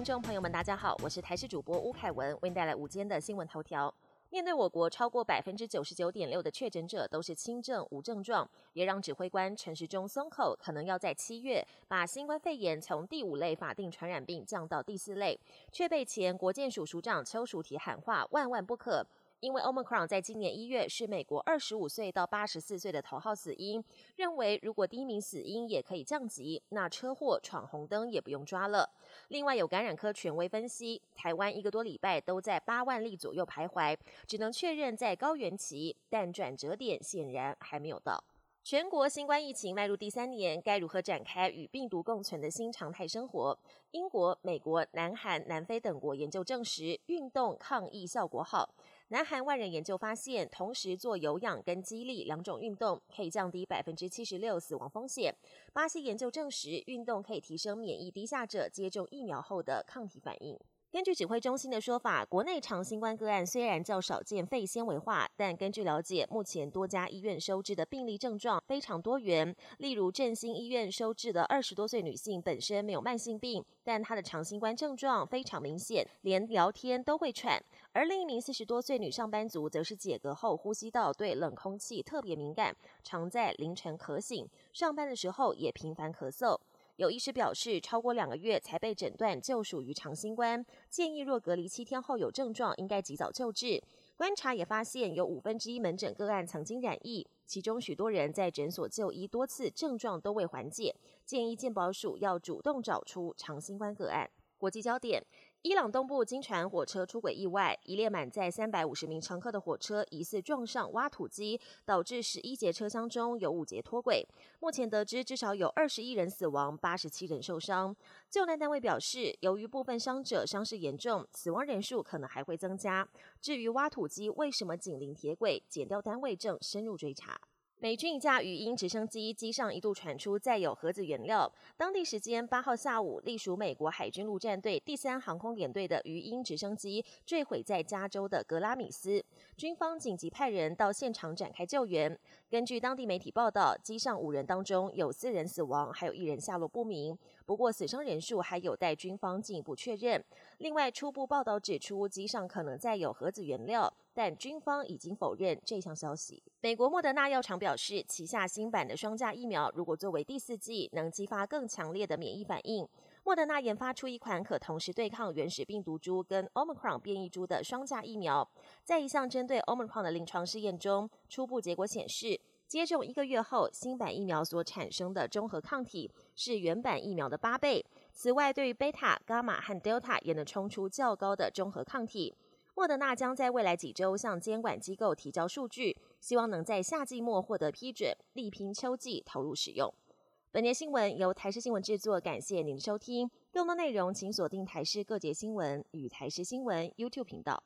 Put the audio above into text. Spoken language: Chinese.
听众朋友们，大家好，我是台视主播吴凯文，为您带来午间的新闻头条。面对我国超过百分之九十九点六的确诊者都是轻症无症状，也让指挥官陈时中松口，可能要在七月把新冠肺炎从第五类法定传染病降到第四类，却被前国建署署长邱淑媞喊话万万不可。因为 Omicron 在今年一月是美国二十五岁到八十四岁的头号死因，认为如果第一名死因也可以降级，那车祸闯红灯也不用抓了。另外有感染科权威分析，台湾一个多礼拜都在八万例左右徘徊，只能确认在高原期，但转折点显然还没有到。全国新冠疫情迈入第三年，该如何展开与病毒共存的新常态生活？英国、美国、南韩、南非等国研究证实，运动抗疫效果好。南韩万人研究发现，同时做有氧跟肌力两种运动，可以降低百分之七十六死亡风险。巴西研究证实，运动可以提升免疫低下者接种疫苗后的抗体反应。根据指挥中心的说法，国内长新冠个案虽然较少见肺纤维化，但根据了解，目前多家医院收治的病例症状非常多元。例如振兴医院收治的二十多岁女性本身没有慢性病，但她的长新冠症状非常明显，连聊天都会喘。而另一名四十多岁女上班族则是解隔后呼吸道对冷空气特别敏感，常在凌晨咳醒，上班的时候也频繁咳嗽。有医师表示，超过两个月才被诊断就属于长新冠，建议若隔离七天后有症状，应该及早救治。观察也发现，有五分之一门诊个案曾经染疫，其中许多人在诊所就医多次，症状都未缓解，建议健保署要主动找出长新冠个案。国际焦点。伊朗东部经传火车出轨意外，一列满载三百五十名乘客的火车疑似撞上挖土机，导致十一节车厢中有五节脱轨。目前得知至少有二十一人死亡，八十七人受伤。救难单位表示，由于部分伤者伤势严重，死亡人数可能还会增加。至于挖土机为什么紧邻铁轨，检调单位正深入追查。美军一架鱼鹰直升机机上一度传出载有核子原料。当地时间八号下午，隶属美国海军陆战队第三航空联队的鱼鹰直升机坠毁在加州的格拉米斯，军方紧急派人到现场展开救援。根据当地媒体报道，机上五人当中有四人死亡，还有一人下落不明。不过死伤人数还有待军方进一步确认。另外，初步报道指出，机上可能载有核子原料。但军方已经否认这项消息。美国莫德纳药厂表示，旗下新版的双价疫苗如果作为第四剂，能激发更强烈的免疫反应。莫德纳研发出一款可同时对抗原始病毒株跟 Omicron 变异株的双价疫苗。在一项针对 Omicron 的临床试验中，初步结果显示，接种一个月后，新版疫苗所产生的中和抗体是原版疫苗的八倍。此外，对于贝塔、伽马和 Delta 也能冲出较高的中和抗体。莫德纳将在未来几周向监管机构提交数据，希望能在夏季末获得批准，力拼秋季投入使用。本节新闻由台视新闻制作，感谢您的收听。更多内容请锁定台视各节新闻与台视新闻 YouTube 频道。